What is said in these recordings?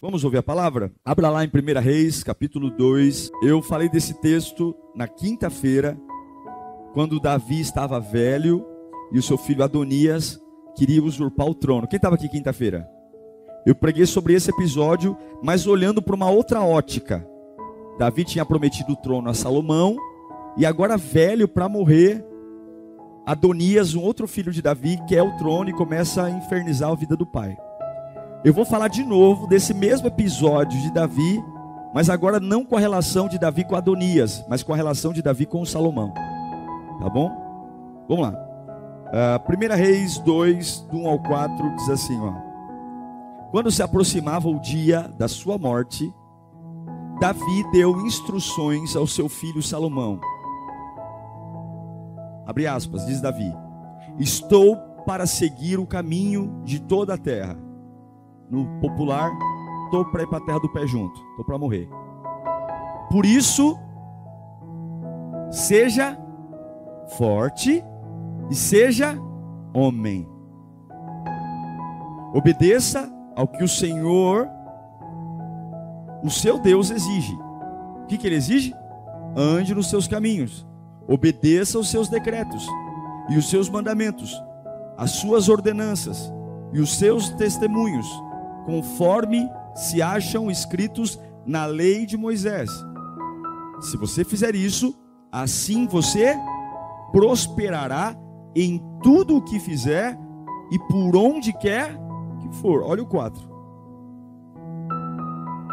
Vamos ouvir a palavra? Abra lá em 1 Reis, capítulo 2. Eu falei desse texto na quinta-feira, quando Davi estava velho e o seu filho Adonias queria usurpar o trono. Quem estava aqui quinta-feira? Eu preguei sobre esse episódio, mas olhando para uma outra ótica. Davi tinha prometido o trono a Salomão, e agora velho para morrer, Adonias, um outro filho de Davi, quer o trono e começa a infernizar a vida do pai. Eu vou falar de novo desse mesmo episódio de Davi, mas agora não com a relação de Davi com Adonias, mas com a relação de Davi com Salomão. Tá bom? Vamos lá. Uh, 1 Reis 2, do 1 ao 4, diz assim: ó. Quando se aproximava o dia da sua morte, Davi deu instruções ao seu filho Salomão. Abre aspas, diz Davi: Estou para seguir o caminho de toda a terra no popular, estou para ir para a terra do pé junto, estou para morrer. Por isso, seja forte e seja homem. Obedeça ao que o Senhor, o seu Deus, exige. O que, que ele exige? Ande nos seus caminhos, obedeça os seus decretos e os seus mandamentos, as suas ordenanças e os seus testemunhos conforme se acham escritos na lei de Moisés. Se você fizer isso, assim você prosperará em tudo o que fizer e por onde quer que for. Olha o 4.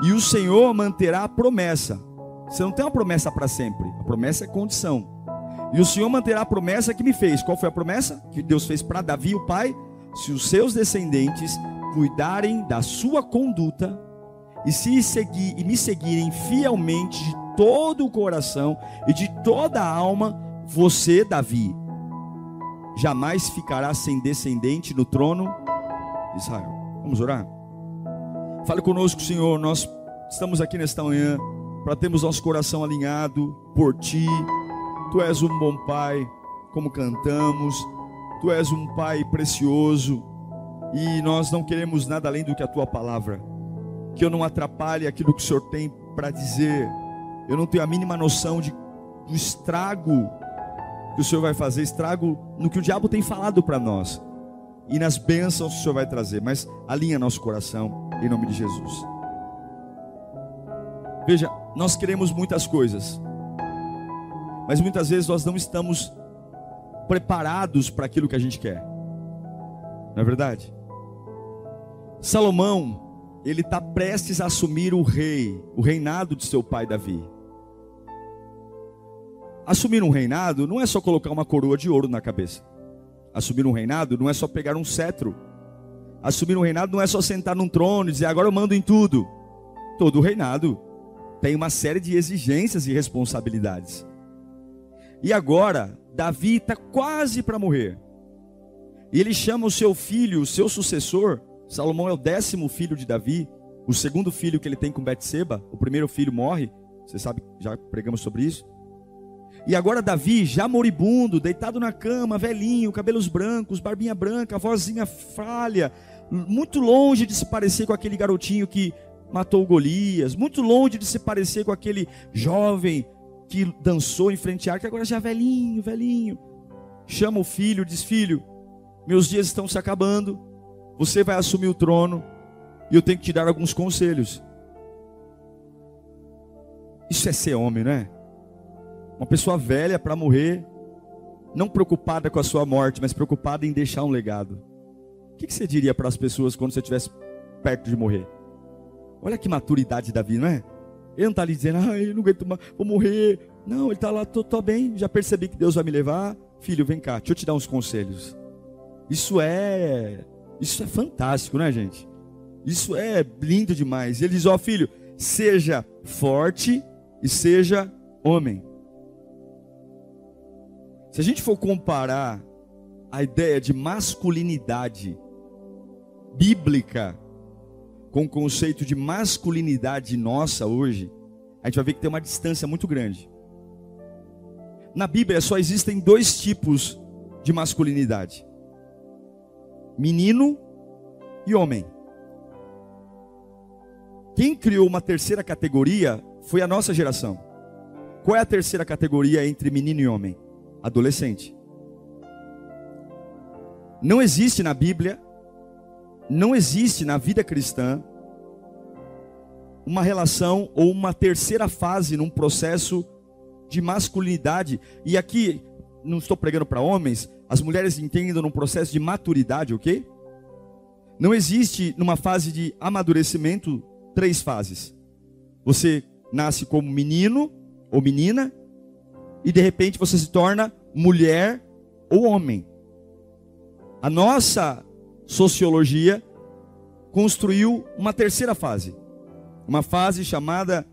E o Senhor manterá a promessa. Você não tem uma promessa para sempre. A promessa é condição. E o Senhor manterá a promessa que me fez. Qual foi a promessa? Que Deus fez para Davi, o pai. Se os seus descendentes cuidarem da sua conduta e se seguir e me seguirem fielmente de todo o coração e de toda a alma, você, Davi, jamais ficará sem descendente no trono de Israel. Vamos orar? Fale conosco, Senhor. Nós estamos aqui nesta manhã para termos nosso coração alinhado por Ti. Tu és um bom Pai, como cantamos. Tu és um Pai precioso e nós não queremos nada além do que a tua palavra. Que eu não atrapalhe aquilo que o Senhor tem para dizer. Eu não tenho a mínima noção de, do estrago que o Senhor vai fazer, estrago no que o diabo tem falado para nós e nas bênçãos que o Senhor vai trazer. Mas alinha nosso coração em nome de Jesus. Veja, nós queremos muitas coisas, mas muitas vezes nós não estamos preparados para aquilo que a gente quer. Não é verdade? Salomão, ele está prestes a assumir o rei, o reinado de seu pai Davi. Assumir um reinado não é só colocar uma coroa de ouro na cabeça. Assumir um reinado não é só pegar um cetro. Assumir um reinado não é só sentar num trono e dizer agora eu mando em tudo. Todo reinado tem uma série de exigências e responsabilidades. E agora, Davi está quase para morrer. E ele chama o seu filho, o seu sucessor. Salomão é o décimo filho de Davi, o segundo filho que ele tem com Betseba. O primeiro filho morre. Você sabe, já pregamos sobre isso. E agora Davi, já moribundo, deitado na cama, velhinho, cabelos brancos, barbinha branca, vozinha falha, muito longe de se parecer com aquele garotinho que matou Golias, muito longe de se parecer com aquele jovem que dançou em frente à arca, agora já velhinho, velhinho. Chama o filho, diz: Filho, meus dias estão se acabando, você vai assumir o trono e eu tenho que te dar alguns conselhos. Isso é ser homem, não é? Uma pessoa velha para morrer, não preocupada com a sua morte, mas preocupada em deixar um legado. O que você diria para as pessoas quando você estivesse perto de morrer? Olha que maturidade da vida, não é? Ele não está ali dizendo, ai, não aguento mais, vou morrer. Não, ele está lá, tô bem, já percebi que Deus vai me levar. Filho, vem cá, deixa eu te dar uns conselhos. Isso é, isso é fantástico, né, gente? Isso é lindo demais. Ele diz: Ó oh, filho, seja forte e seja homem. Se a gente for comparar a ideia de masculinidade bíblica com o conceito de masculinidade nossa hoje, a gente vai ver que tem uma distância muito grande. Na Bíblia só existem dois tipos de masculinidade: menino e homem. Quem criou uma terceira categoria foi a nossa geração. Qual é a terceira categoria entre menino e homem? Adolescente. Não existe na Bíblia não existe na vida cristã uma relação ou uma terceira fase num processo de masculinidade. E aqui, não estou pregando para homens, as mulheres entendam num processo de maturidade, ok? Não existe numa fase de amadurecimento três fases. Você nasce como menino ou menina e de repente você se torna mulher ou homem. A nossa sociologia construiu uma terceira fase, uma fase chamada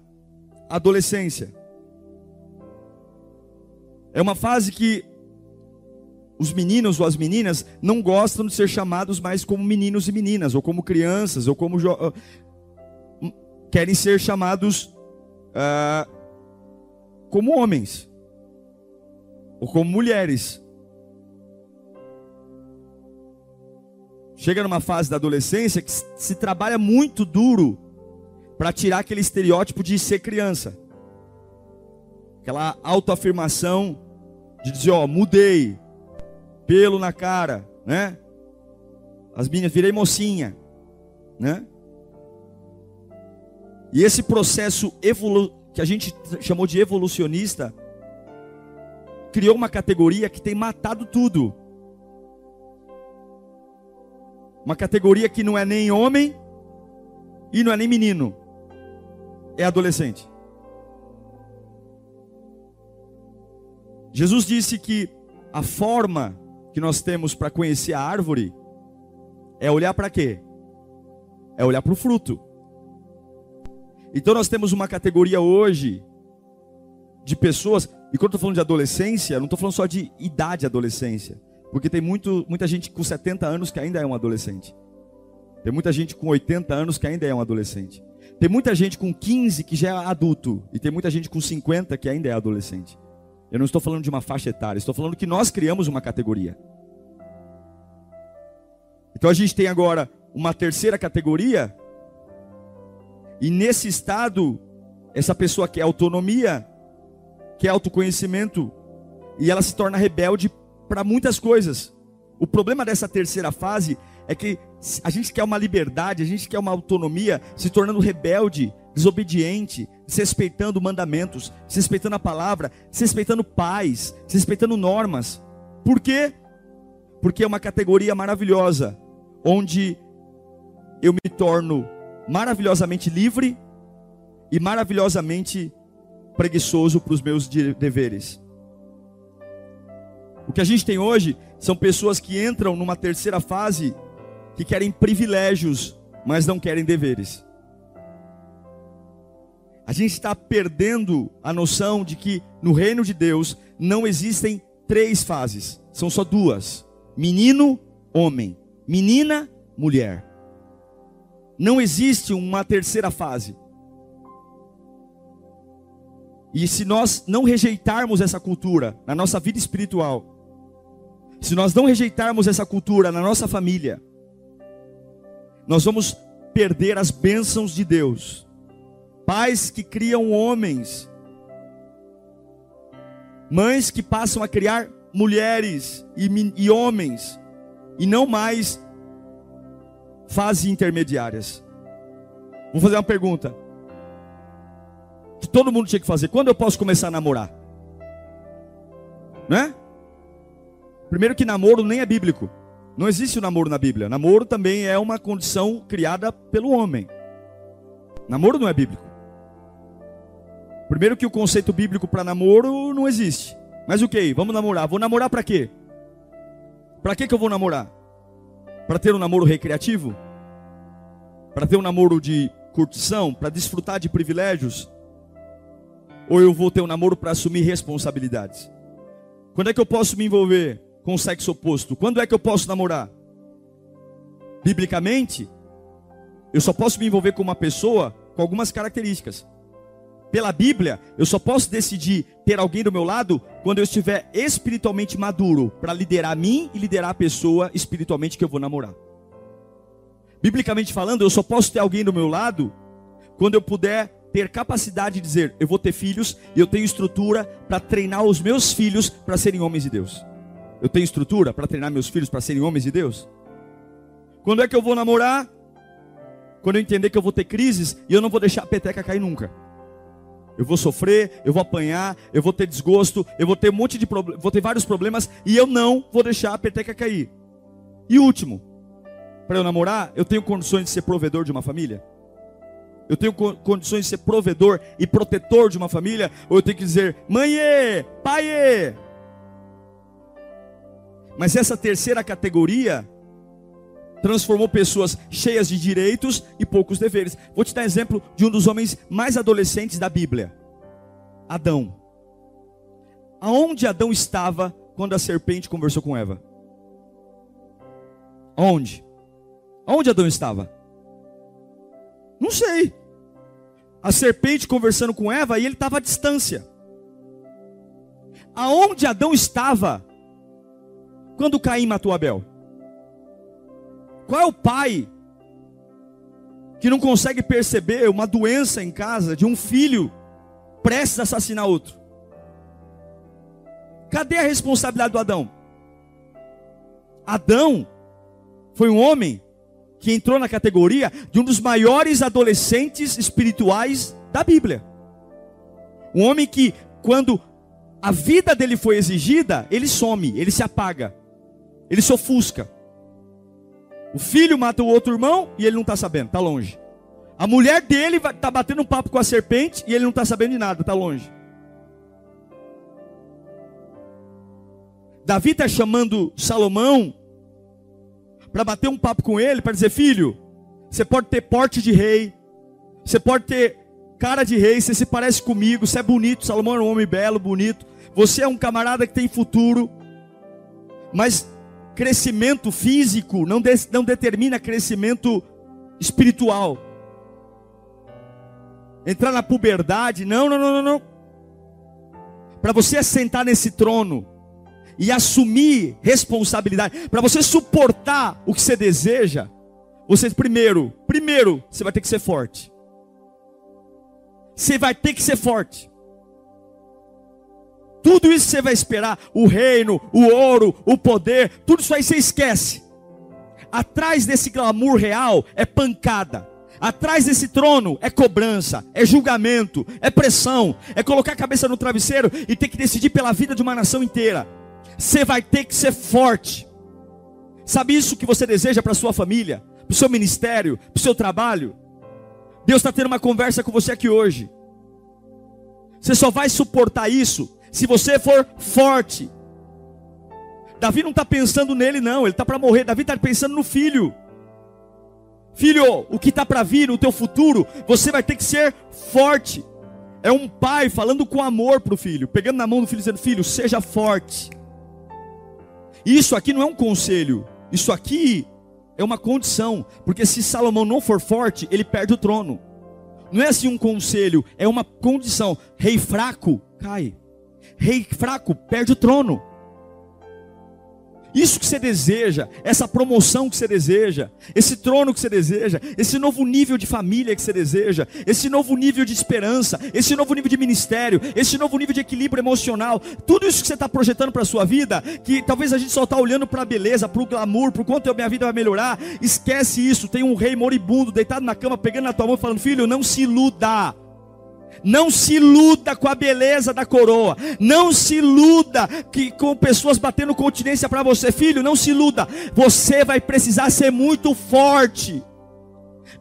adolescência. É uma fase que os meninos ou as meninas não gostam de ser chamados mais como meninos e meninas, ou como crianças, ou como ah, querem ser chamados uh, como homens, ou como mulheres. chega numa fase da adolescência que se trabalha muito duro para tirar aquele estereótipo de ser criança. Aquela autoafirmação de dizer, ó, mudei, pelo na cara, né? As minhas virei mocinha, né? E esse processo evolu que a gente chamou de evolucionista criou uma categoria que tem matado tudo. Uma categoria que não é nem homem e não é nem menino. É adolescente. Jesus disse que a forma que nós temos para conhecer a árvore é olhar para quê? É olhar para o fruto. Então nós temos uma categoria hoje de pessoas, e quando eu estou falando de adolescência, não estou falando só de idade adolescência. Porque tem muito, muita gente com 70 anos que ainda é um adolescente. Tem muita gente com 80 anos que ainda é um adolescente. Tem muita gente com 15 que já é adulto. E tem muita gente com 50 que ainda é adolescente. Eu não estou falando de uma faixa etária, estou falando que nós criamos uma categoria. Então a gente tem agora uma terceira categoria. E nesse estado, essa pessoa quer autonomia, quer autoconhecimento, e ela se torna rebelde para muitas coisas. O problema dessa terceira fase é que a gente quer uma liberdade, a gente quer uma autonomia, se tornando rebelde, desobediente, desrespeitando mandamentos, desrespeitando a palavra, desrespeitando pais, desrespeitando normas. Por quê? Porque é uma categoria maravilhosa, onde eu me torno maravilhosamente livre e maravilhosamente preguiçoso para os meus deveres. O que a gente tem hoje são pessoas que entram numa terceira fase que querem privilégios, mas não querem deveres. A gente está perdendo a noção de que no reino de Deus não existem três fases, são só duas: menino, homem, menina, mulher. Não existe uma terceira fase. E se nós não rejeitarmos essa cultura na nossa vida espiritual, se nós não rejeitarmos essa cultura na nossa família, nós vamos perder as bênçãos de Deus. Pais que criam homens, mães que passam a criar mulheres e, e homens, e não mais fases intermediárias. Vou fazer uma pergunta que todo mundo tinha que fazer: quando eu posso começar a namorar? Né? Primeiro que namoro nem é bíblico. Não existe o namoro na Bíblia. Namoro também é uma condição criada pelo homem. Namoro não é bíblico. Primeiro que o conceito bíblico para namoro não existe. Mas o okay, que? Vamos namorar. Vou namorar para quê? Para que que eu vou namorar? Para ter um namoro recreativo? Para ter um namoro de curtição, para desfrutar de privilégios? Ou eu vou ter um namoro para assumir responsabilidades? Quando é que eu posso me envolver com o sexo oposto? Quando é que eu posso namorar? Biblicamente, eu só posso me envolver com uma pessoa com algumas características. Pela Bíblia, eu só posso decidir ter alguém do meu lado quando eu estiver espiritualmente maduro para liderar a mim e liderar a pessoa espiritualmente que eu vou namorar. Biblicamente falando, eu só posso ter alguém do meu lado quando eu puder ter capacidade de dizer: eu vou ter filhos e eu tenho estrutura para treinar os meus filhos para serem homens de Deus. Eu tenho estrutura para treinar meus filhos para serem homens de Deus? Quando é que eu vou namorar? Quando eu entender que eu vou ter crises e eu não vou deixar a peteca cair nunca. Eu vou sofrer, eu vou apanhar, eu vou ter desgosto, eu vou ter um monte de vou ter vários problemas e eu não vou deixar a peteca cair. E último, para eu namorar, eu tenho condições de ser provedor de uma família? Eu tenho condições de ser provedor e protetor de uma família? Ou eu tenho que dizer, mãe, pai? Mas essa terceira categoria transformou pessoas cheias de direitos e poucos deveres. Vou te dar exemplo de um dos homens mais adolescentes da Bíblia: Adão. Aonde Adão estava quando a serpente conversou com Eva? Onde? Onde Adão estava? Não sei. A serpente conversando com Eva e ele estava à distância. Aonde Adão estava quando Caim matou Abel? Qual é o pai que não consegue perceber uma doença em casa de um filho prestes a assassinar outro? Cadê a responsabilidade do Adão? Adão foi um homem que entrou na categoria de um dos maiores adolescentes espirituais da Bíblia. Um homem que, quando a vida dele foi exigida, ele some, ele se apaga, ele se ofusca. O filho mata o outro irmão e ele não está sabendo, está longe. A mulher dele está batendo um papo com a serpente e ele não está sabendo de nada, está longe. Davi está chamando Salomão para bater um papo com ele, para dizer: Filho, você pode ter porte de rei, você pode ter cara de rei, você se parece comigo, você é bonito. Salomão é um homem belo, bonito. Você é um camarada que tem futuro, mas crescimento físico não, de, não determina crescimento espiritual. Entrar na puberdade, não, não, não, não, não. Para você assentar nesse trono e assumir responsabilidade, para você suportar o que você deseja, você primeiro, primeiro, você vai ter que ser forte. Você vai ter que ser forte. Tudo isso você vai esperar, o reino, o ouro, o poder, tudo isso aí você esquece. Atrás desse glamour real é pancada. Atrás desse trono é cobrança, é julgamento, é pressão, é colocar a cabeça no travesseiro e ter que decidir pela vida de uma nação inteira. Você vai ter que ser forte. Sabe isso que você deseja para sua família, para o seu ministério, para o seu trabalho? Deus está tendo uma conversa com você aqui hoje. Você só vai suportar isso se você for forte. Davi não está pensando nele, não, ele está para morrer. Davi está pensando no filho. Filho, o que está para vir no teu futuro, você vai ter que ser forte. É um pai falando com amor para o filho, pegando na mão do filho, dizendo: Filho, seja forte. Isso aqui não é um conselho, isso aqui é uma condição, porque se Salomão não for forte, ele perde o trono. Não é assim um conselho, é uma condição. Rei fraco cai. Rei fraco perde o trono. Isso que você deseja, essa promoção que você deseja, esse trono que você deseja, esse novo nível de família que você deseja, esse novo nível de esperança, esse novo nível de ministério, esse novo nível de equilíbrio emocional, tudo isso que você está projetando para a sua vida, que talvez a gente só está olhando para a beleza, para o glamour, para o quanto a minha vida vai melhorar, esquece isso. Tem um rei moribundo deitado na cama, pegando na tua mão, falando: Filho, não se iluda. Não se iluda com a beleza da coroa. Não se iluda que, com pessoas batendo continência para você. Filho, não se iluda. Você vai precisar ser muito forte.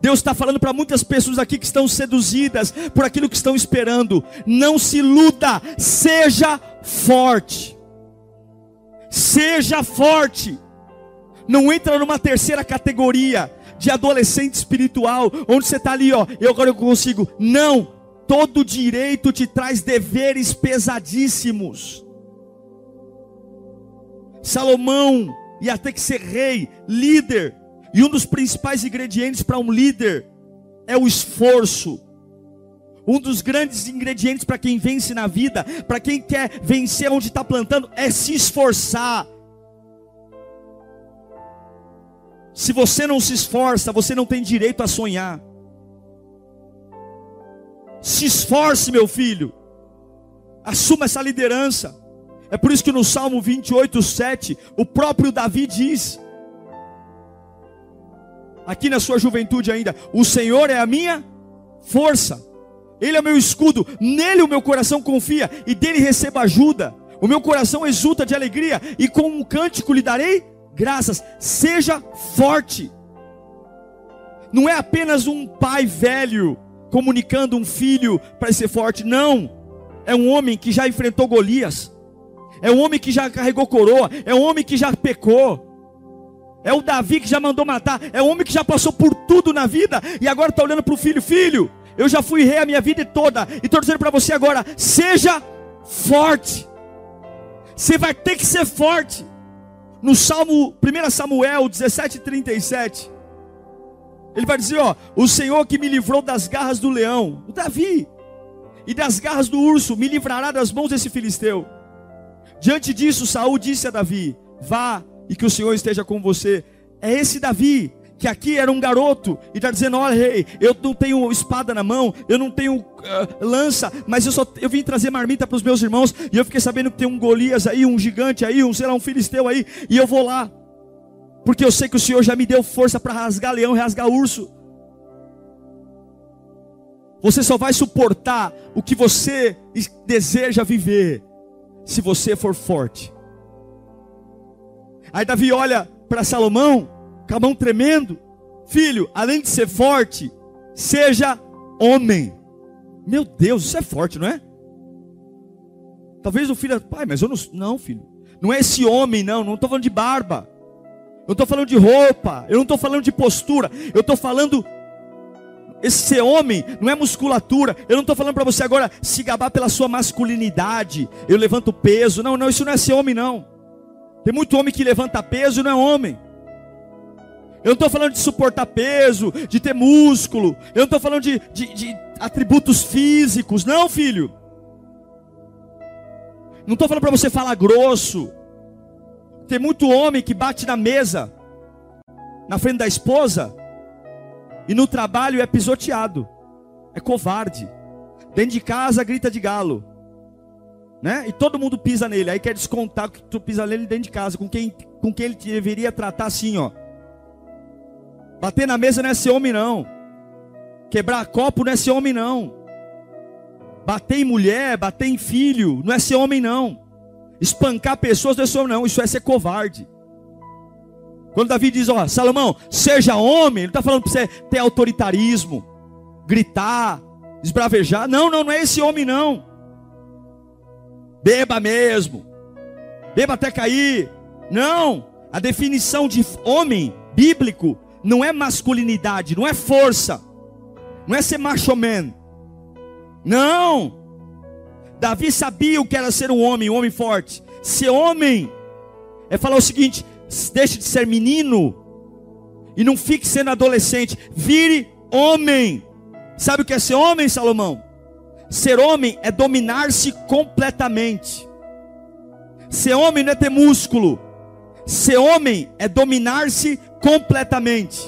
Deus está falando para muitas pessoas aqui que estão seduzidas por aquilo que estão esperando. Não se iluda. Seja forte. Seja forte. Não entra numa terceira categoria de adolescente espiritual, onde você está ali, ó, eu agora eu consigo. Não, todo direito te traz deveres pesadíssimos. Salomão ia ter que ser rei, líder, e um dos principais ingredientes para um líder é o esforço. Um dos grandes ingredientes para quem vence na vida, para quem quer vencer onde está plantando, é se esforçar. Se você não se esforça, você não tem direito a sonhar. Se esforce, meu filho. Assuma essa liderança. É por isso que no Salmo 28, 7, o próprio Davi diz: aqui na sua juventude ainda, o Senhor é a minha força, Ele é meu escudo, nele o meu coração confia e dele recebo ajuda. O meu coração exulta de alegria e com um cântico lhe darei graças. Seja forte. Não é apenas um pai velho comunicando um filho para ser forte, não. É um homem que já enfrentou Golias. É um homem que já carregou coroa, é um homem que já pecou. É o Davi que já mandou matar, é um homem que já passou por tudo na vida e agora está olhando para o filho, filho, eu já fui rei a minha vida toda, e estou dizendo para você agora, seja forte. Você vai ter que ser forte. No Salmo 1 Samuel 17:37, ele vai dizer, ó, o Senhor que me livrou das garras do leão, o Davi, e das garras do urso, me livrará das mãos desse filisteu. Diante disso, Saul disse a Davi: Vá e que o Senhor esteja com você. É esse Davi que aqui era um garoto e está dizendo: Olha, rei, eu não tenho espada na mão, eu não tenho uh, lança, mas eu só eu vim trazer marmita para os meus irmãos e eu fiquei sabendo que tem um Golias aí, um gigante aí, um sei lá, um filisteu aí e eu vou lá, porque eu sei que o Senhor já me deu força para rasgar leão, rasgar urso. Você só vai suportar o que você deseja viver se você for forte. Aí Davi olha para Salomão, com a mão tremendo: Filho, além de ser forte, seja homem. Meu Deus, isso é forte, não é? Talvez o filho, pai, mas eu não. Não, filho. Não é esse homem, não. Não estou falando de barba. Eu estou falando de roupa. Eu não estou falando de postura. Eu estou falando esse ser homem não é musculatura. Eu não estou falando para você agora se gabar pela sua masculinidade. Eu levanto peso. Não, não, isso não é ser homem, não. Tem muito homem que levanta peso e não é homem. Eu não estou falando de suportar peso, de ter músculo. Eu não estou falando de, de, de atributos físicos. Não, filho. Não estou falando para você falar grosso. Tem muito homem que bate na mesa, na frente da esposa, e no trabalho é pisoteado, é covarde. Dentro de casa grita de galo, né? E todo mundo pisa nele. Aí quer descontar que tu pisa nele dentro de casa, com quem, com quem ele deveria tratar assim, ó. Bater na mesa não é ser homem não. Quebrar copo não é ser homem não. Bater em mulher, bater em filho, não é ser homem não. Espancar pessoas não é homem não, isso é ser covarde. Quando Davi diz, ó, Salomão, seja homem, ele está falando para você ter autoritarismo, gritar, esbravejar. Não, não, não é esse homem, não. Beba mesmo, beba até cair. Não, a definição de homem bíblico não é masculinidade, não é força, não é ser macho man. Não. Davi sabia o que era ser um homem, um homem forte. Ser homem é falar o seguinte: deixe de ser menino e não fique sendo adolescente, vire homem. Sabe o que é ser homem, Salomão? Ser homem é dominar-se completamente. Ser homem não é ter músculo. Ser homem é dominar-se completamente.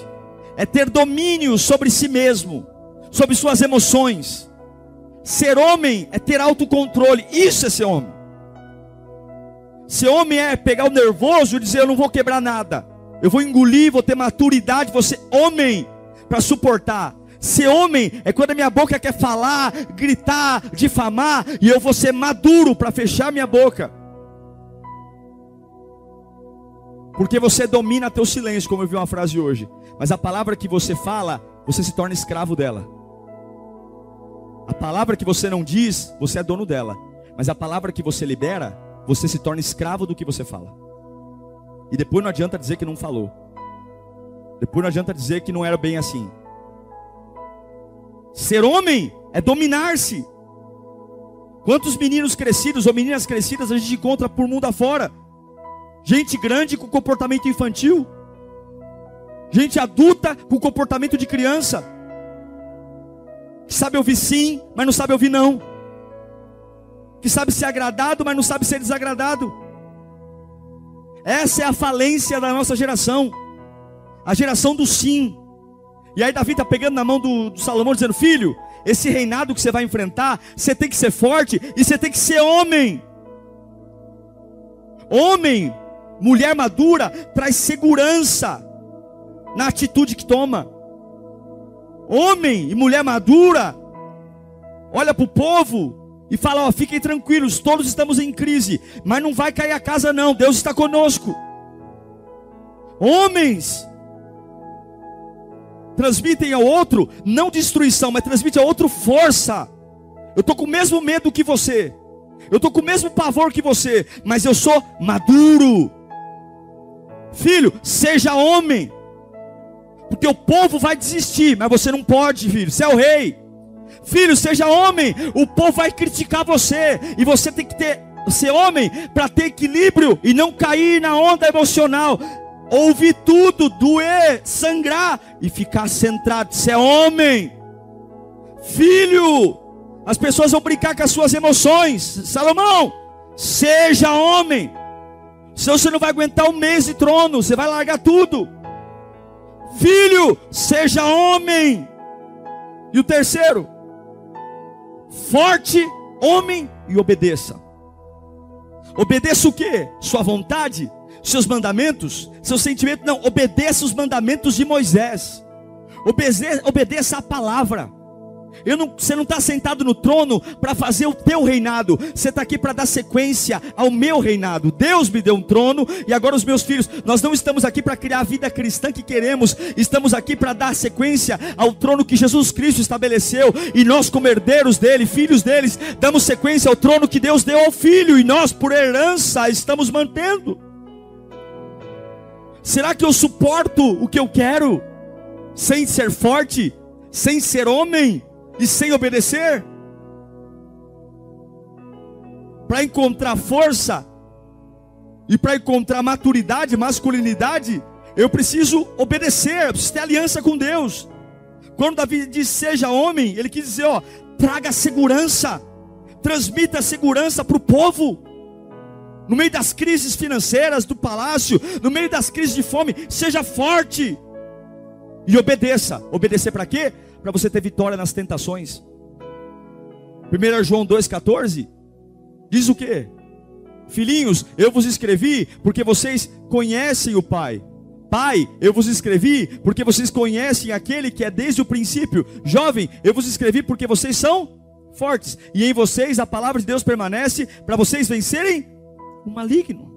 É ter domínio sobre si mesmo, sobre suas emoções. Ser homem é ter autocontrole. Isso é ser homem. Ser homem é pegar o nervoso e dizer: Eu não vou quebrar nada. Eu vou engolir, vou ter maturidade, vou ser homem para suportar. Ser homem é quando a minha boca quer falar, gritar, difamar, e eu vou ser maduro para fechar minha boca. Porque você domina teu silêncio, como eu vi uma frase hoje. Mas a palavra que você fala, você se torna escravo dela. A palavra que você não diz, você é dono dela. Mas a palavra que você libera, você se torna escravo do que você fala. E depois não adianta dizer que não falou. Depois não adianta dizer que não era bem assim. Ser homem é dominar-se. Quantos meninos crescidos ou meninas crescidas a gente encontra por mundo afora? Gente grande com comportamento infantil. Gente adulta com comportamento de criança. Que sabe ouvir sim, mas não sabe ouvir não. Que sabe ser agradado, mas não sabe ser desagradado. Essa é a falência da nossa geração. A geração do sim. E aí Davi está pegando na mão do, do Salomão, dizendo: Filho, esse reinado que você vai enfrentar, você tem que ser forte e você tem que ser homem. Homem, mulher madura, traz segurança na atitude que toma. Homem e mulher madura, olha para o povo e fala: ó, fiquem tranquilos, todos estamos em crise, mas não vai cair a casa, não, Deus está conosco. Homens, transmitem ao outro, não destruição, mas transmitem ao outro força. Eu estou com o mesmo medo que você, eu estou com o mesmo pavor que você, mas eu sou maduro. Filho, seja homem, o povo vai desistir, mas você não pode, filho, você é o rei. Filho, seja homem, o povo vai criticar você, e você tem que ter, ser homem para ter equilíbrio e não cair na onda emocional ouvir tudo, doer, sangrar e ficar centrado. Você é homem, filho. As pessoas vão brincar com as suas emoções. Salomão, seja homem. Senão você não vai aguentar um mês de trono, você vai largar tudo. Filho, seja homem. E o terceiro, forte, homem e obedeça. Obedeça o que? Sua vontade, seus mandamentos, seus sentimentos, não, obedeça os mandamentos de Moisés, obedeça, obedeça a palavra. Não, você não está sentado no trono para fazer o teu reinado, você está aqui para dar sequência ao meu reinado. Deus me deu um trono e agora os meus filhos. Nós não estamos aqui para criar a vida cristã que queremos, estamos aqui para dar sequência ao trono que Jesus Cristo estabeleceu. E nós, como herdeiros dele, filhos deles, damos sequência ao trono que Deus deu ao filho e nós, por herança, estamos mantendo. Será que eu suporto o que eu quero sem ser forte, sem ser homem e sem obedecer? Para encontrar força e para encontrar maturidade, masculinidade, eu preciso obedecer, eu preciso ter aliança com Deus. Quando Davi diz seja homem, ele quis dizer, ó, traga segurança, transmita segurança para o povo no meio das crises financeiras do palácio, no meio das crises de fome, seja forte e obedeça. Obedecer para quê? Para você ter vitória nas tentações. 1 João 2,14 diz o que? Filhinhos, eu vos escrevi porque vocês conhecem o Pai. Pai, eu vos escrevi porque vocês conhecem aquele que é desde o princípio. Jovem, eu vos escrevi porque vocês são fortes. E em vocês a palavra de Deus permanece para vocês vencerem o maligno.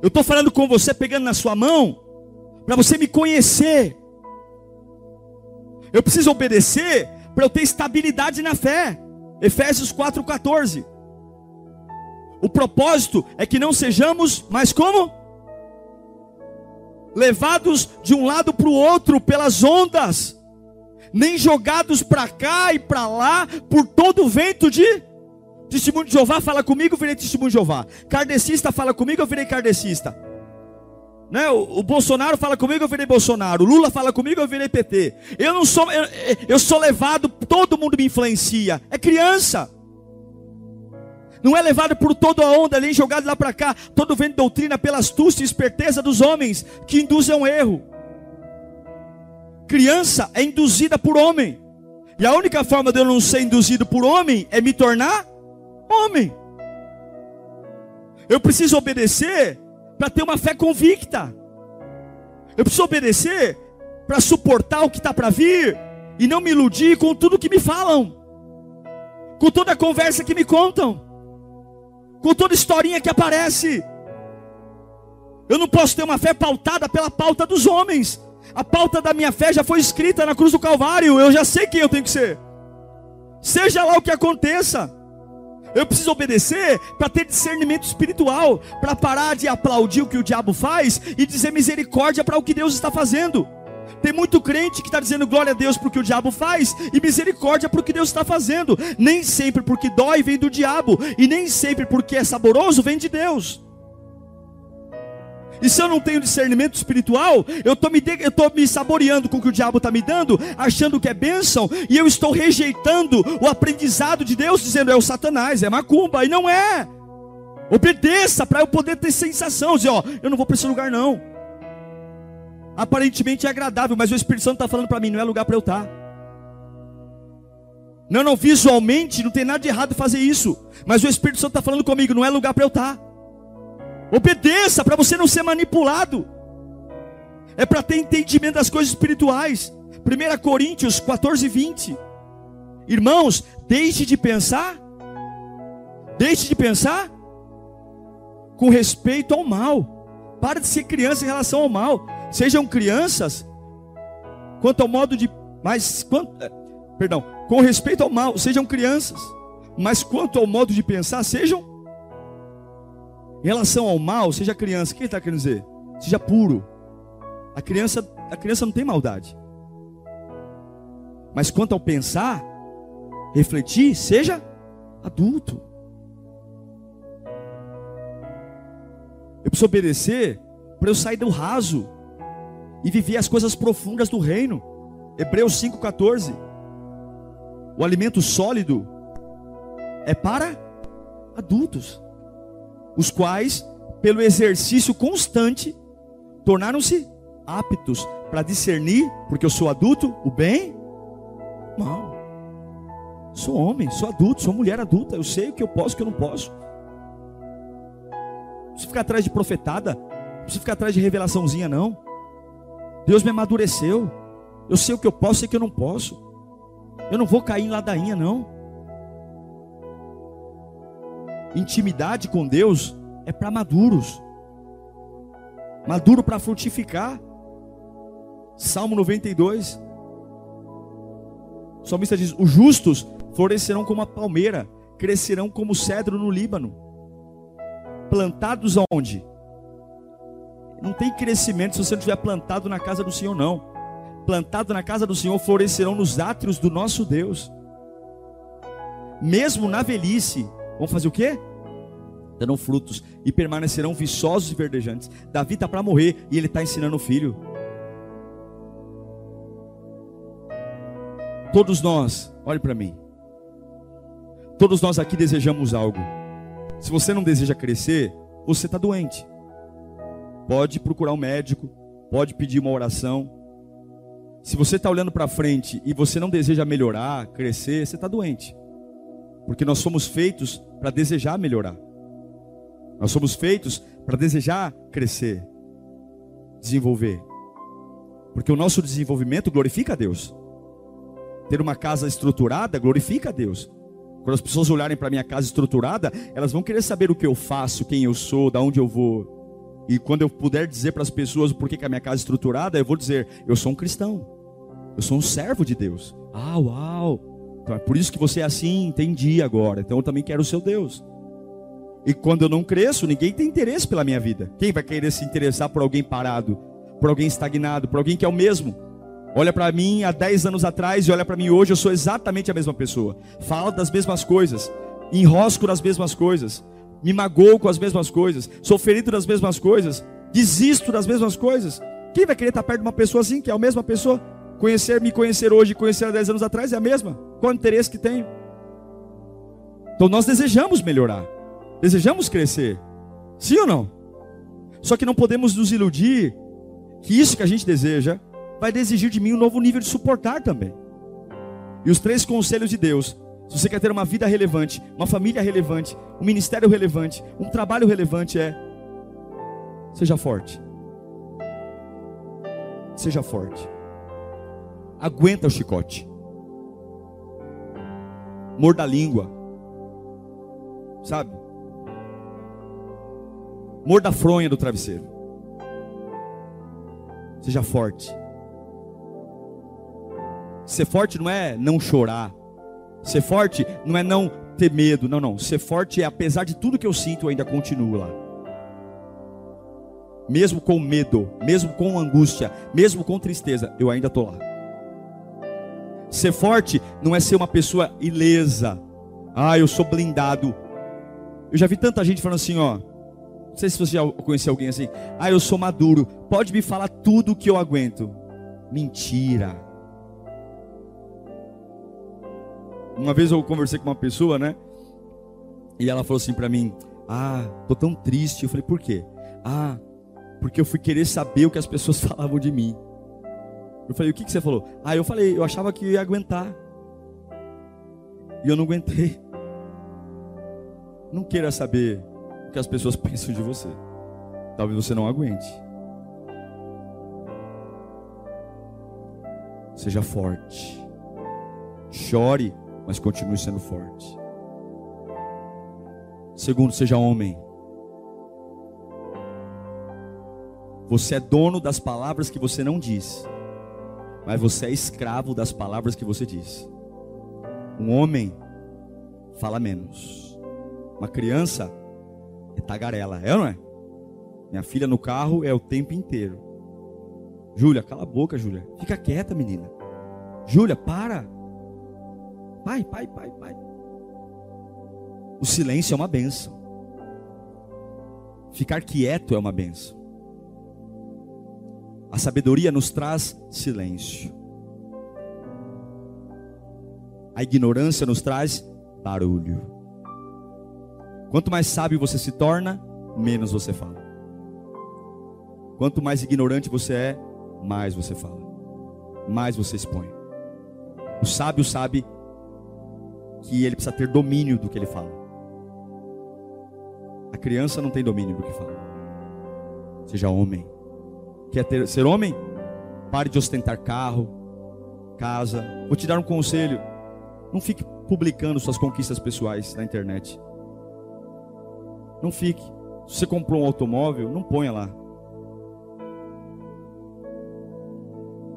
Eu estou falando com você, pegando na sua mão, para você me conhecer. Eu preciso obedecer para eu ter estabilidade na fé. Efésios 4,14. O propósito é que não sejamos mais como? Levados de um lado para o outro pelas ondas, nem jogados para cá e para lá por todo o vento de Testemunho de Jeová fala comigo, eu virei testemunho de Jeová. Kardecista fala comigo, eu virei kardecista. Né? O, o, Bolsonaro fala comigo, eu virei Bolsonaro. O Lula fala comigo, eu virei PT. Eu não sou, eu, eu sou levado, todo mundo me influencia. É criança. Não é levado por toda a onda, nem jogado lá para cá, todo vento doutrina pela astúcia e esperteza dos homens que induzem ao erro. Criança é induzida por homem. E a única forma de eu não ser induzido por homem é me tornar homem. Eu preciso obedecer para ter uma fé convicta. Eu preciso obedecer para suportar o que está para vir e não me iludir com tudo que me falam, com toda a conversa que me contam, com toda historinha que aparece. Eu não posso ter uma fé pautada pela pauta dos homens. A pauta da minha fé já foi escrita na cruz do Calvário. Eu já sei quem eu tenho que ser. Seja lá o que aconteça. Eu preciso obedecer para ter discernimento espiritual, para parar de aplaudir o que o diabo faz e dizer misericórdia para o que Deus está fazendo. Tem muito crente que está dizendo glória a Deus para o que o diabo faz e misericórdia para o que Deus está fazendo. Nem sempre porque dói vem do diabo, e nem sempre porque é saboroso vem de Deus. E se eu não tenho discernimento espiritual, eu estou me, saboreando com o que o diabo está me dando, achando que é bênção, e eu estou rejeitando o aprendizado de Deus, dizendo é o Satanás, é macumba, e não é. Obedeça para eu poder ter sensação, dizer, ó, eu não vou para esse lugar não. Aparentemente é agradável, mas o Espírito Santo está falando para mim, não é lugar para eu estar. Tá. Não, não, visualmente não tem nada de errado fazer isso, mas o Espírito Santo está falando comigo, não é lugar para eu estar. Tá. Obedeça para você não ser manipulado. É para ter entendimento das coisas espirituais. 1 Coríntios 14, 20. Irmãos, deixe de pensar. Deixe de pensar com respeito ao mal. Para de ser criança em relação ao mal. Sejam crianças quanto ao modo de mas quanto, é, perdão, com respeito ao mal, sejam crianças, mas quanto ao modo de pensar, sejam em relação ao mal, seja criança, o que ele está querendo dizer? Seja puro. A criança, a criança não tem maldade. Mas quanto ao pensar, refletir, seja adulto. Eu preciso obedecer para eu sair do raso e viver as coisas profundas do reino. Hebreus 5,14. O alimento sólido é para adultos os quais, pelo exercício constante, tornaram-se aptos para discernir, porque eu sou adulto, o bem, o mal. Sou homem, sou adulto, sou mulher adulta, eu sei o que eu posso o que eu não posso. Não preciso ficar atrás de profetada, não preciso ficar atrás de revelaçãozinha, não. Deus me amadureceu. Eu sei o que eu posso e o que eu não posso. Eu não vou cair em ladainha, não. Intimidade com Deus é para maduros. Maduro para frutificar. Salmo 92. O salmista diz: Os justos florescerão como a palmeira, crescerão como cedro no Líbano. Plantados aonde? Não tem crescimento se você não estiver plantado na casa do Senhor, não. Plantado na casa do Senhor, florescerão nos átrios do nosso Deus. Mesmo na velhice, Vão fazer o quê? Darão frutos e permanecerão viçosos e verdejantes. Davi está para morrer e ele está ensinando o filho. Todos nós, olhe para mim. Todos nós aqui desejamos algo. Se você não deseja crescer, você está doente. Pode procurar um médico, pode pedir uma oração. Se você está olhando para frente e você não deseja melhorar, crescer, você está doente. Porque nós somos feitos para desejar melhorar. Nós somos feitos para desejar crescer, desenvolver. Porque o nosso desenvolvimento glorifica a Deus. Ter uma casa estruturada glorifica a Deus. Quando as pessoas olharem para minha casa estruturada, elas vão querer saber o que eu faço, quem eu sou, da onde eu vou. E quando eu puder dizer para as pessoas por que a minha casa é estruturada, eu vou dizer: eu sou um cristão. Eu sou um servo de Deus. Ah, uau! Então é por isso que você é assim, entendi agora. Então eu também quero o seu Deus. E quando eu não cresço, ninguém tem interesse pela minha vida. Quem vai querer se interessar por alguém parado, por alguém estagnado, por alguém que é o mesmo? Olha para mim há 10 anos atrás e olha para mim hoje, eu sou exatamente a mesma pessoa. Falo das mesmas coisas, enrosco nas mesmas coisas, me magoo com as mesmas coisas, sou ferido das mesmas coisas, desisto das mesmas coisas. Quem vai querer estar perto de uma pessoa assim, que é a mesma pessoa? Conhecer, me conhecer hoje e conhecer há 10 anos atrás é a mesma. Qual interesse que tem? Então nós desejamos melhorar. Desejamos crescer. Sim ou não? Só que não podemos nos iludir que isso que a gente deseja vai exigir de mim um novo nível de suportar também. E os três conselhos de Deus, se você quer ter uma vida relevante, uma família relevante, um ministério relevante, um trabalho relevante é seja forte. Seja forte aguenta o chicote. Morda a língua. Sabe? Morda a fronha do travesseiro. Seja forte. Ser forte não é não chorar. Ser forte não é não ter medo. Não, não. Ser forte é apesar de tudo que eu sinto, eu ainda continuo lá. Mesmo com medo, mesmo com angústia, mesmo com tristeza, eu ainda estou lá. Ser forte não é ser uma pessoa ilesa. Ah, eu sou blindado. Eu já vi tanta gente falando assim, ó. Não sei se você já conheceu alguém assim. Ah, eu sou maduro. Pode me falar tudo que eu aguento. Mentira. Uma vez eu conversei com uma pessoa, né? E ela falou assim para mim: Ah, tô tão triste. Eu falei: Por quê? Ah, porque eu fui querer saber o que as pessoas falavam de mim. Eu falei: O que, que você falou? Ah, eu falei: Eu achava que eu ia aguentar. E eu não aguentei. Não queira saber o que as pessoas pensam de você. Talvez você não aguente. Seja forte. Chore mas continue sendo forte. Segundo, seja homem. Você é dono das palavras que você não diz, mas você é escravo das palavras que você diz. Um homem fala menos. Uma criança é tagarela, é ou não é? Minha filha no carro é o tempo inteiro. Júlia, cala a boca, Júlia. Fica quieta, menina. Júlia, para. Pai, pai, pai, pai. O silêncio é uma benção. Ficar quieto é uma benção. A sabedoria nos traz silêncio. A ignorância nos traz barulho. Quanto mais sábio você se torna, menos você fala. Quanto mais ignorante você é, mais você fala. Mais você expõe. O sábio sabe que ele precisa ter domínio do que ele fala. A criança não tem domínio do que fala. Seja homem. Quer ter, ser homem? Pare de ostentar carro, casa. Vou te dar um conselho. Não fique publicando suas conquistas pessoais na internet. Não fique. Se você comprou um automóvel, não ponha lá.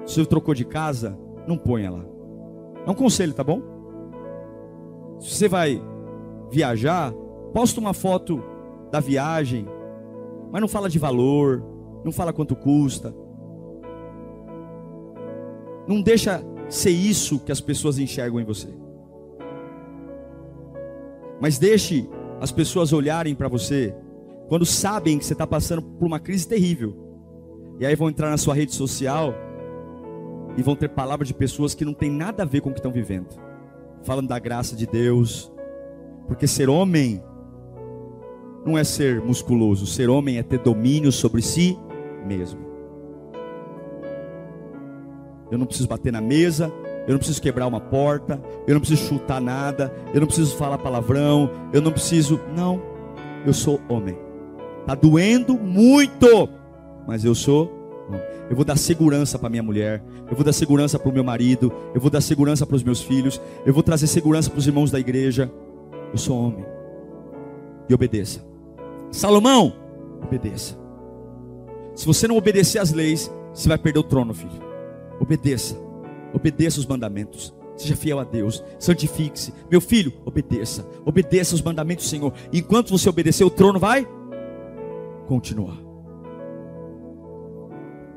Se você trocou de casa, não ponha lá. É um conselho, tá bom? Se você vai viajar, posta uma foto da viagem, mas não fala de valor, não fala quanto custa. Não deixa ser isso que as pessoas enxergam em você. Mas deixe as pessoas olharem para você quando sabem que você está passando por uma crise terrível. E aí vão entrar na sua rede social e vão ter palavras de pessoas que não tem nada a ver com o que estão vivendo falando da graça de Deus. Porque ser homem não é ser musculoso, ser homem é ter domínio sobre si mesmo. Eu não preciso bater na mesa, eu não preciso quebrar uma porta, eu não preciso chutar nada, eu não preciso falar palavrão, eu não preciso. Não, eu sou homem. Está doendo muito, mas eu sou eu vou dar segurança para minha mulher, eu vou dar segurança para o meu marido, eu vou dar segurança para os meus filhos, eu vou trazer segurança para os irmãos da igreja. Eu sou homem. E obedeça. Salomão, obedeça. Se você não obedecer às leis, você vai perder o trono, filho. Obedeça. Obedeça os mandamentos. Seja fiel a Deus. Santifique-se. Meu filho, obedeça. Obedeça os mandamentos do Senhor. Enquanto você obedecer, o trono vai continuar.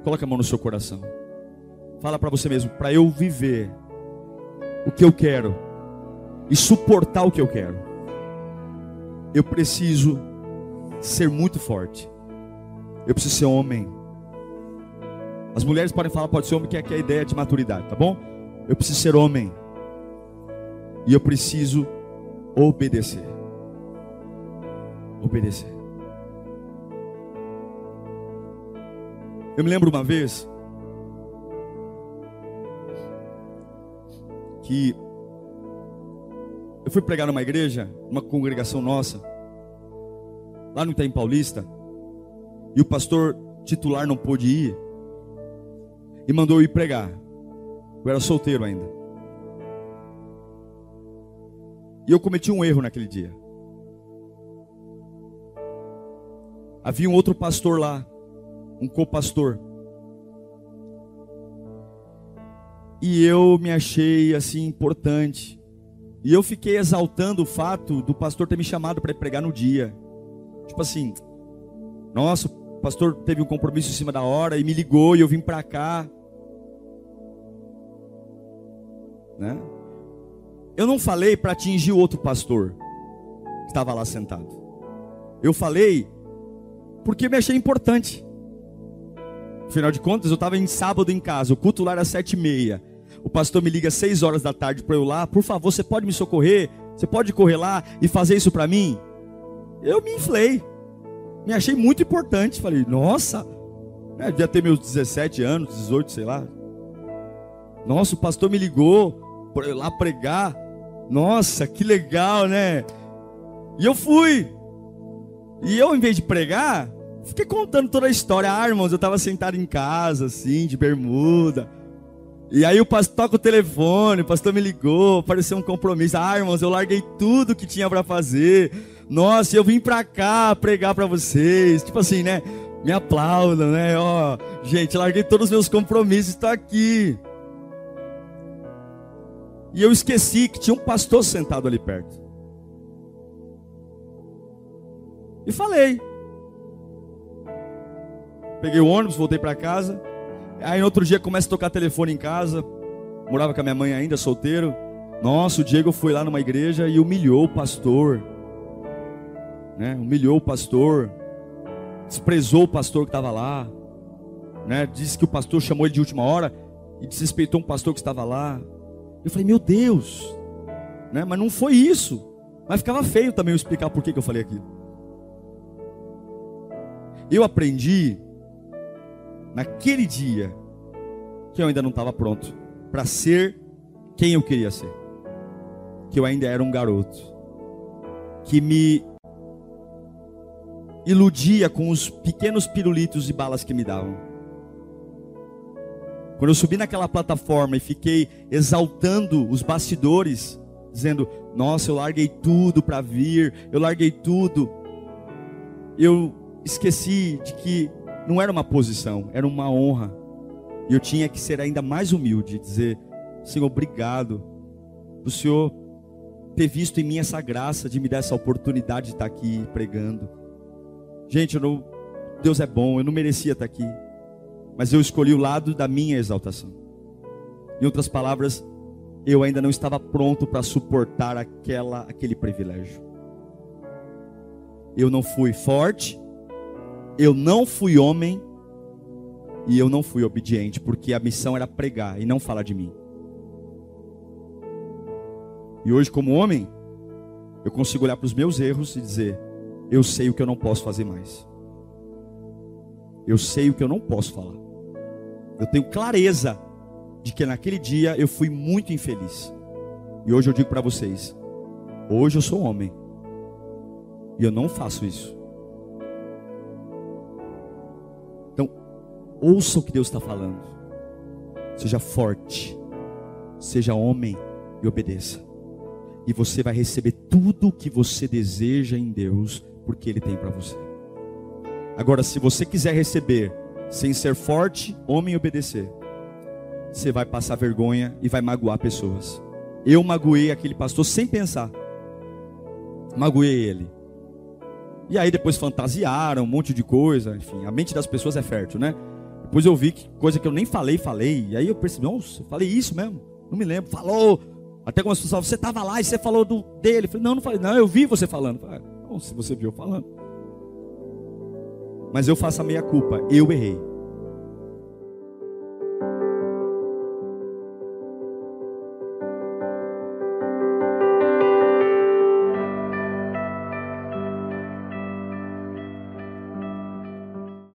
Coloque a mão no seu coração. Fala para você mesmo, para eu viver o que eu quero e suportar o que eu quero. Eu preciso ser muito forte. Eu preciso ser homem. As mulheres podem falar, pode ser homem, que é, que é a ideia de maturidade, tá bom? Eu preciso ser homem. E eu preciso obedecer. Obedecer. Eu me lembro uma vez que eu fui pregar numa igreja, uma congregação nossa, lá no Itaim Paulista, e o pastor titular não pôde ir, e mandou eu ir pregar. Eu era solteiro ainda. E eu cometi um erro naquele dia. Havia um outro pastor lá, um co-pastor. E eu me achei assim importante. E eu fiquei exaltando o fato do pastor ter me chamado para pregar no dia. Tipo assim, nossa, pastor teve um compromisso em cima da hora e me ligou e eu vim para cá. Né? Eu não falei para atingir o outro pastor que estava lá sentado. Eu falei porque me achei importante. Afinal de contas, eu estava em sábado em casa, o culto lá era sete e meia. O pastor me liga às seis horas da tarde para eu lá, por favor, você pode me socorrer? Você pode correr lá e fazer isso para mim? Eu me inflei. Me achei muito importante. Falei, nossa, né, devia ter meus 17 anos, 18, sei lá. Nossa, o pastor me ligou para lá pregar. Nossa, que legal, né? E eu fui. E eu, em vez de pregar, fiquei contando toda a história. Ah, irmãos, eu estava sentado em casa, assim, de bermuda. E aí o pastor toca o telefone, o pastor me ligou, apareceu um compromisso. Ah, irmãos, eu larguei tudo que tinha para fazer. Nossa, eu vim para cá pregar para vocês. Tipo assim, né? Me aplaudam, né? Ó, gente, larguei todos os meus compromissos, estou aqui. E eu esqueci que tinha um pastor sentado ali perto. E falei. Peguei o ônibus, voltei para casa. Aí outro dia começa a tocar telefone em casa. Morava com a minha mãe ainda, solteiro. Nossa, o Diego foi lá numa igreja e humilhou o pastor. Né? Humilhou o pastor. Desprezou o pastor que estava lá. Né? Disse que o pastor chamou ele de última hora e desrespeitou um pastor que estava lá. Eu falei, meu Deus. Né? Mas não foi isso. Mas ficava feio também eu explicar por que, que eu falei aquilo. Eu aprendi naquele dia que eu ainda não estava pronto para ser quem eu queria ser. Que eu ainda era um garoto que me iludia com os pequenos pirulitos e balas que me davam. Quando eu subi naquela plataforma e fiquei exaltando os bastidores, dizendo: Nossa, eu larguei tudo para vir, eu larguei tudo. Eu esqueci de que não era uma posição, era uma honra. E eu tinha que ser ainda mais humilde, dizer: Senhor, obrigado. O Senhor ter visto em mim essa graça de me dar essa oportunidade de estar aqui pregando. Gente, não, Deus é bom, eu não merecia estar aqui. Mas eu escolhi o lado da minha exaltação. Em outras palavras, eu ainda não estava pronto para suportar aquela, aquele privilégio. Eu não fui forte, eu não fui homem e eu não fui obediente, porque a missão era pregar e não falar de mim. E hoje, como homem, eu consigo olhar para os meus erros e dizer: eu sei o que eu não posso fazer mais. Eu sei o que eu não posso falar. Eu tenho clareza de que naquele dia eu fui muito infeliz. E hoje eu digo para vocês: hoje eu sou homem. E eu não faço isso. Ouça o que Deus está falando. Seja forte, seja homem e obedeça. E você vai receber tudo o que você deseja em Deus, porque Ele tem para você. Agora, se você quiser receber sem ser forte, homem e obedecer, você vai passar vergonha e vai magoar pessoas. Eu magoei aquele pastor sem pensar. Magoei ele. E aí depois fantasiaram um monte de coisa. Enfim, a mente das pessoas é fértil, né? Depois eu vi que coisa que eu nem falei, falei. E aí eu percebi, nossa, eu falei isso mesmo. Não me lembro. Falou. Até quando as pessoas você estava lá e você falou do, dele. Eu falei, não, não falei. Não, eu vi você falando. falei, ah, se você viu falando. Mas eu faço a meia culpa. Eu errei.